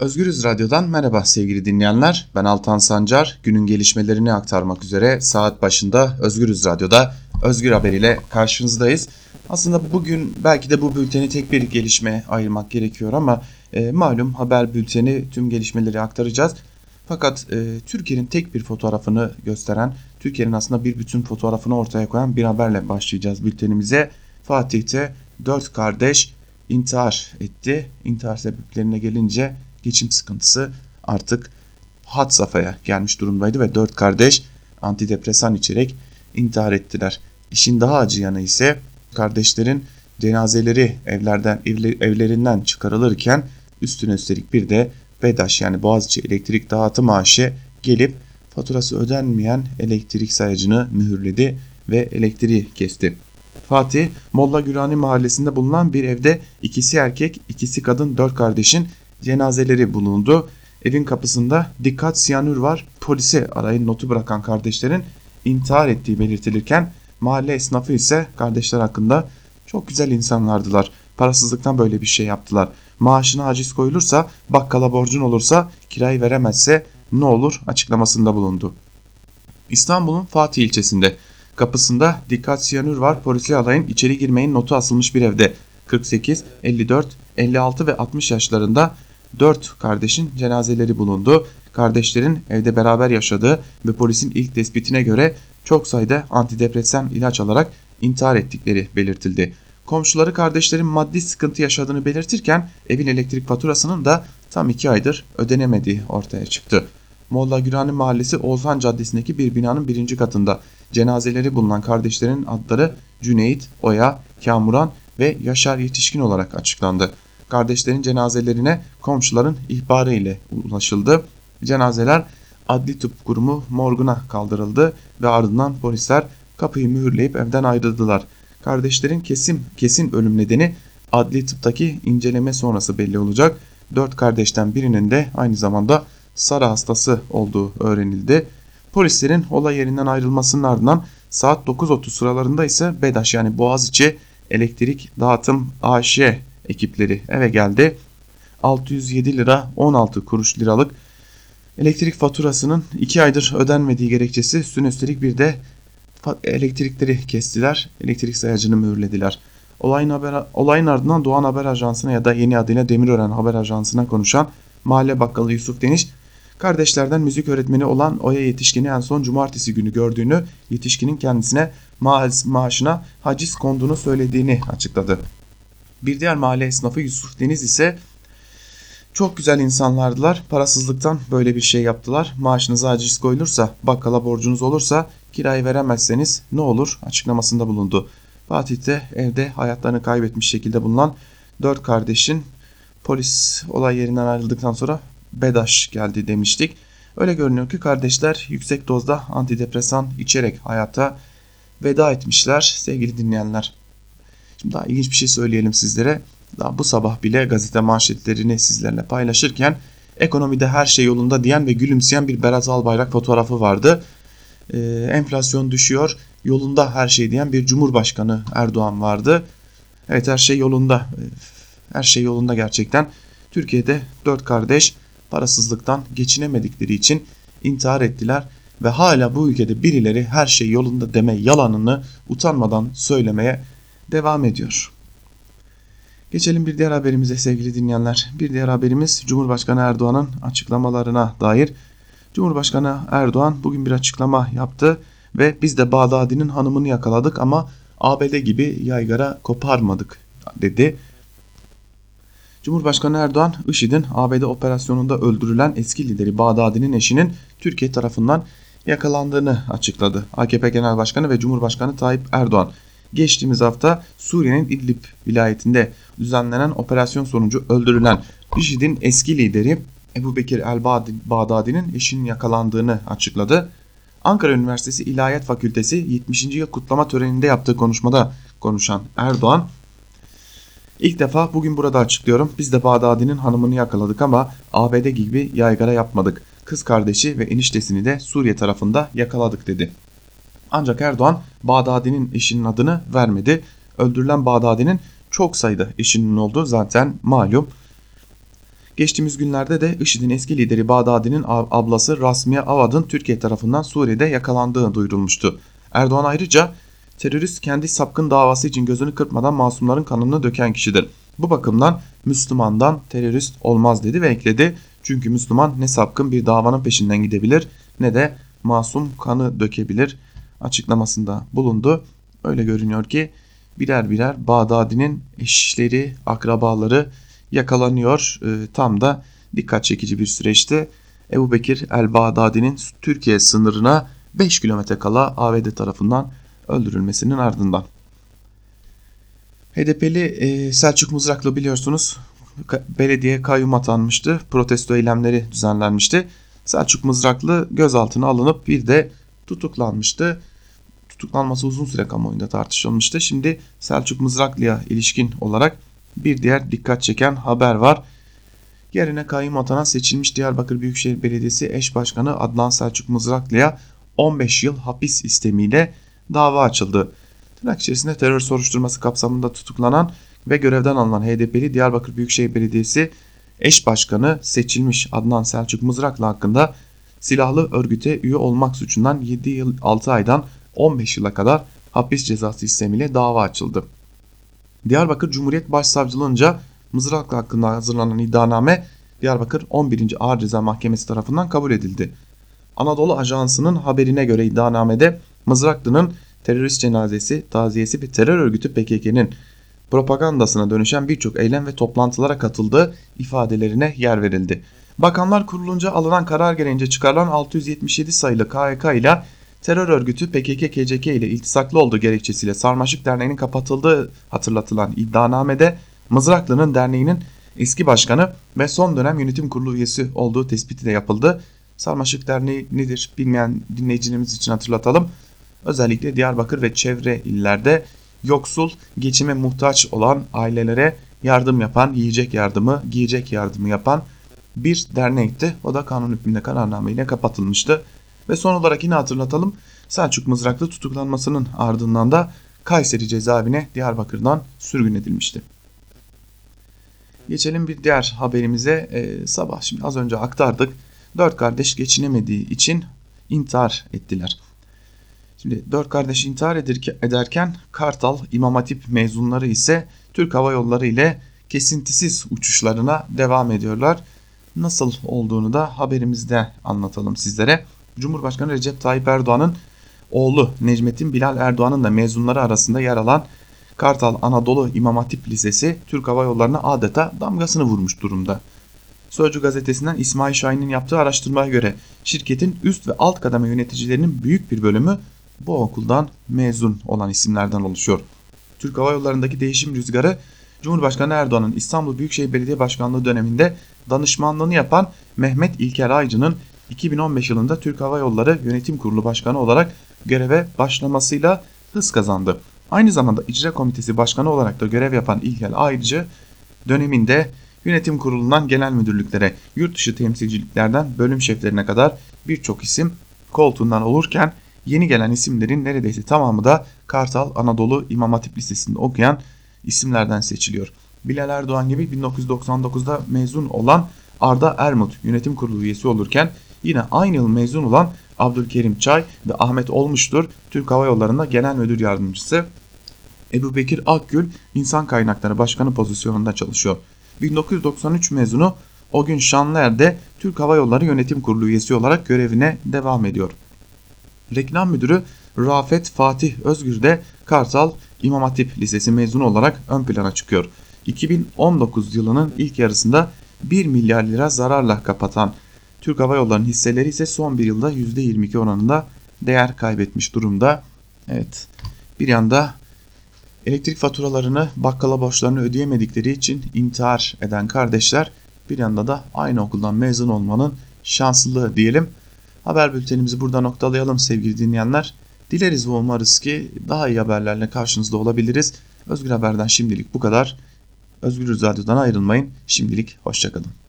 Özgürüz Radyo'dan merhaba sevgili dinleyenler. Ben Altan Sancar. Günün gelişmelerini aktarmak üzere saat başında Özgürüz Radyo'da Özgür Haber ile karşınızdayız. Aslında bugün belki de bu bülteni tek bir gelişme ayırmak gerekiyor ama e, malum haber bülteni tüm gelişmeleri aktaracağız. Fakat e, Türkiye'nin tek bir fotoğrafını gösteren, Türkiye'nin aslında bir bütün fotoğrafını ortaya koyan bir haberle başlayacağız bültenimize. Fatih'te dört kardeş intihar etti. İntihar sebeplerine gelince geçim sıkıntısı artık hat safhaya gelmiş durumdaydı ve dört kardeş antidepresan içerek intihar ettiler. İşin daha acı yanı ise kardeşlerin cenazeleri evlerden evlerinden çıkarılırken üstüne üstelik bir de BEDAŞ yani Boğaziçi Elektrik Dağıtım maaşı gelip faturası ödenmeyen elektrik sayacını mühürledi ve elektriği kesti. Fatih, Molla Gürani mahallesinde bulunan bir evde ikisi erkek, ikisi kadın dört kardeşin cenazeleri bulundu. Evin kapısında dikkat siyanür var polise arayın notu bırakan kardeşlerin intihar ettiği belirtilirken mahalle esnafı ise kardeşler hakkında çok güzel insanlardılar. Parasızlıktan böyle bir şey yaptılar. Maaşına aciz koyulursa, bakkala borcun olursa, kirayı veremezse ne olur açıklamasında bulundu. İstanbul'un Fatih ilçesinde kapısında dikkat siyanür var polisi alayın içeri girmeyin notu asılmış bir evde 48, 54, 56 ve 60 yaşlarında 4 kardeşin cenazeleri bulundu. Kardeşlerin evde beraber yaşadığı ve polisin ilk tespitine göre çok sayıda antidepresan ilaç alarak intihar ettikleri belirtildi. Komşuları kardeşlerin maddi sıkıntı yaşadığını belirtirken evin elektrik faturasının da tam 2 aydır ödenemediği ortaya çıktı. Molla Gürani Mahallesi Oğuzhan Caddesi'ndeki bir binanın birinci katında cenazeleri bulunan kardeşlerin adları Cüneyt, Oya, Kamuran ve Yaşar Yetişkin olarak açıklandı. Kardeşlerin cenazelerine komşuların ihbarı ile ulaşıldı. Cenazeler adli tıp kurumu morguna kaldırıldı ve ardından polisler kapıyı mühürleyip evden ayrıldılar. Kardeşlerin kesin kesin ölüm nedeni adli tıptaki inceleme sonrası belli olacak. Dört kardeşten birinin de aynı zamanda sarı hastası olduğu öğrenildi. Polislerin olay yerinden ayrılmasının ardından saat 9.30 sıralarında ise BEDAŞ yani Boğaziçi Elektrik Dağıtım AŞ ekipleri eve geldi. 607 lira 16 kuruş liralık elektrik faturasının 2 aydır ödenmediği gerekçesi üstüne üstelik bir de elektrikleri kestiler. Elektrik sayacını mühürlediler. Olayın, haber, olayın ardından Doğan Haber Ajansı'na ya da yeni adıyla Demirören Haber Ajansı'na konuşan mahalle bakkalı Yusuf Deniş, kardeşlerden müzik öğretmeni olan Oya Yetişkin'i en son cumartesi günü gördüğünü, yetişkinin kendisine ma maaşına haciz konduğunu söylediğini açıkladı. Bir diğer mahalle esnafı Yusuf Deniz ise çok güzel insanlardılar. Parasızlıktan böyle bir şey yaptılar. Maaşınıza aciz koyulursa, bakkala borcunuz olursa kirayı veremezseniz ne olur açıklamasında bulundu. Fatih'te evde hayatlarını kaybetmiş şekilde bulunan dört kardeşin polis olay yerinden ayrıldıktan sonra BEDAŞ geldi demiştik. Öyle görünüyor ki kardeşler yüksek dozda antidepresan içerek hayata veda etmişler sevgili dinleyenler. Daha ilginç bir şey söyleyelim sizlere. Daha bu sabah bile gazete manşetlerini sizlerle paylaşırken ekonomide her şey yolunda diyen ve gülümseyen bir Berat Albayrak fotoğrafı vardı. Ee, enflasyon düşüyor, yolunda her şey diyen bir Cumhurbaşkanı Erdoğan vardı. Evet her şey yolunda. Her şey yolunda gerçekten. Türkiye'de dört kardeş parasızlıktan geçinemedikleri için intihar ettiler ve hala bu ülkede birileri her şey yolunda deme yalanını utanmadan söylemeye devam ediyor. Geçelim bir diğer haberimize sevgili dinleyenler. Bir diğer haberimiz Cumhurbaşkanı Erdoğan'ın açıklamalarına dair. Cumhurbaşkanı Erdoğan bugün bir açıklama yaptı ve biz de Bağdadi'nin hanımını yakaladık ama ABD gibi yaygara koparmadık dedi. Cumhurbaşkanı Erdoğan, IŞİD'in ABD operasyonunda öldürülen eski lideri Bağdadi'nin eşinin Türkiye tarafından yakalandığını açıkladı. AKP Genel Başkanı ve Cumhurbaşkanı Tayyip Erdoğan geçtiğimiz hafta Suriye'nin İdlib vilayetinde düzenlenen operasyon sonucu öldürülen IŞİD'in eski lideri Ebu Bekir el-Bağdadi'nin eşinin yakalandığını açıkladı. Ankara Üniversitesi İlahiyat Fakültesi 70. yıl kutlama töreninde yaptığı konuşmada konuşan Erdoğan, İlk defa bugün burada açıklıyorum. Biz de Bağdadi'nin hanımını yakaladık ama ABD gibi yaygara yapmadık. Kız kardeşi ve eniştesini de Suriye tarafında yakaladık dedi. Ancak Erdoğan Bağdadi'nin eşinin adını vermedi. Öldürülen Bağdadi'nin çok sayıda eşinin olduğu zaten malum. Geçtiğimiz günlerde de IŞİD'in eski lideri Bağdadi'nin ablası Rasmiye Avad'ın Türkiye tarafından Suriye'de yakalandığı duyurulmuştu. Erdoğan ayrıca terörist kendi sapkın davası için gözünü kırpmadan masumların kanını döken kişidir. Bu bakımdan Müslümandan terörist olmaz dedi ve ekledi. Çünkü Müslüman ne sapkın bir davanın peşinden gidebilir ne de masum kanı dökebilir açıklamasında bulundu. Öyle görünüyor ki birer birer Bağdadi'nin eşleri, akrabaları yakalanıyor. E, tam da dikkat çekici bir süreçte Ebu Bekir el-Bağdadi'nin Türkiye sınırına 5 kilometre kala ABD tarafından öldürülmesinin ardından. HDP'li e, Selçuk Mızraklı biliyorsunuz belediye kayyum atanmıştı. Protesto eylemleri düzenlenmişti. Selçuk Mızraklı gözaltına alınıp bir de tutuklanmıştı. Tutuklanması uzun süre kamuoyunda tartışılmıştı. Şimdi Selçuk Mızraklı'ya ilişkin olarak bir diğer dikkat çeken haber var. Yerine kayyum atanan seçilmiş Diyarbakır Büyükşehir Belediyesi eş başkanı Adnan Selçuk Mızraklı'ya 15 yıl hapis istemiyle dava açıldı. Tırnak içerisinde terör soruşturması kapsamında tutuklanan ve görevden alınan HDP'li Diyarbakır Büyükşehir Belediyesi eş başkanı seçilmiş Adnan Selçuk Mızraklı hakkında silahlı örgüte üye olmak suçundan 7 yıl 6 aydan 15 yıla kadar hapis cezası istemiyle dava açıldı. Diyarbakır Cumhuriyet Başsavcılığınca Mızraklı hakkında hazırlanan iddianame Diyarbakır 11. Ağır Ceza Mahkemesi tarafından kabul edildi. Anadolu Ajansı'nın haberine göre iddianamede Mızraklı'nın terörist cenazesi, taziyesi ve terör örgütü PKK'nın propagandasına dönüşen birçok eylem ve toplantılara katıldığı ifadelerine yer verildi. Bakanlar Kurulunca alınan karar gereğince çıkarılan 677 sayılı KHK ile terör örgütü PKK-KCK ile iltisaklı olduğu gerekçesiyle Sarmaşık Derneği'nin kapatıldığı hatırlatılan iddianamede Mızraklı'nın derneğinin eski başkanı ve son dönem yönetim kurulu üyesi olduğu tespiti de yapıldı. Sarmaşık Derneği nedir bilmeyen dinleyicilerimiz için hatırlatalım. Özellikle Diyarbakır ve çevre illerde yoksul, geçime muhtaç olan ailelere yardım yapan, yiyecek yardımı, giyecek yardımı yapan bir dernekti. O da kanun hükmünde kararname ile kapatılmıştı. Ve son olarak yine hatırlatalım. Selçuk Mızraklı tutuklanmasının ardından da Kayseri cezaevine Diyarbakır'dan sürgün edilmişti. Geçelim bir diğer haberimize. Ee, sabah şimdi az önce aktardık. Dört kardeş geçinemediği için intihar ettiler. Şimdi dört kardeş intihar ederken Kartal İmam Hatip mezunları ise Türk Hava Yolları ile kesintisiz uçuşlarına devam ediyorlar. Nasıl olduğunu da haberimizde anlatalım sizlere. Cumhurbaşkanı Recep Tayyip Erdoğan'ın oğlu Necmettin Bilal Erdoğan'ın da mezunları arasında yer alan Kartal Anadolu İmam Hatip Lisesi Türk Hava Yolları'na adeta damgasını vurmuş durumda. Sözcü gazetesinden İsmail Şahin'in yaptığı araştırmaya göre şirketin üst ve alt kademe yöneticilerinin büyük bir bölümü bu okuldan mezun olan isimlerden oluşuyor. Türk Hava Yolları'ndaki değişim rüzgarı Cumhurbaşkanı Erdoğan'ın İstanbul Büyükşehir Belediye Başkanlığı döneminde danışmanlığını yapan Mehmet İlker Aycı'nın 2015 yılında Türk Hava Yolları Yönetim Kurulu Başkanı olarak göreve başlamasıyla hız kazandı. Aynı zamanda İcra Komitesi Başkanı olarak da görev yapan İlker Aycı döneminde yönetim kurulundan genel müdürlüklere, yurt dışı temsilciliklerden bölüm şeflerine kadar birçok isim koltuğundan olurken yeni gelen isimlerin neredeyse tamamı da Kartal Anadolu İmam Hatip Lisesi'nde okuyan isimlerden seçiliyor. Bilal Erdoğan gibi 1999'da mezun olan Arda Ermut yönetim kurulu üyesi olurken yine aynı yıl mezun olan Abdülkerim Çay ve Ahmet Olmuştur Türk Hava Yolları'nda genel müdür yardımcısı. Ebu Bekir Akgül insan kaynakları başkanı pozisyonunda çalışıyor. 1993 mezunu o gün Şanlıer'de Türk Hava Yolları Yönetim Kurulu üyesi olarak görevine devam ediyor. Reklam müdürü Rafet Fatih Özgür de Kartal İmam Hatip Lisesi mezunu olarak ön plana çıkıyor. 2019 yılının ilk yarısında 1 milyar lira zararla kapatan Türk Hava Yolları'nın hisseleri ise son bir yılda %22 oranında değer kaybetmiş durumda. Evet bir yanda elektrik faturalarını bakkala borçlarını ödeyemedikleri için intihar eden kardeşler bir yanda da aynı okuldan mezun olmanın şanslılığı diyelim. Haber bültenimizi burada noktalayalım sevgili dinleyenler. Dileriz ve umarız ki daha iyi haberlerle karşınızda olabiliriz. Özgür Haber'den şimdilik bu kadar. Özgür Radyo'dan ayrılmayın. Şimdilik hoşçakalın.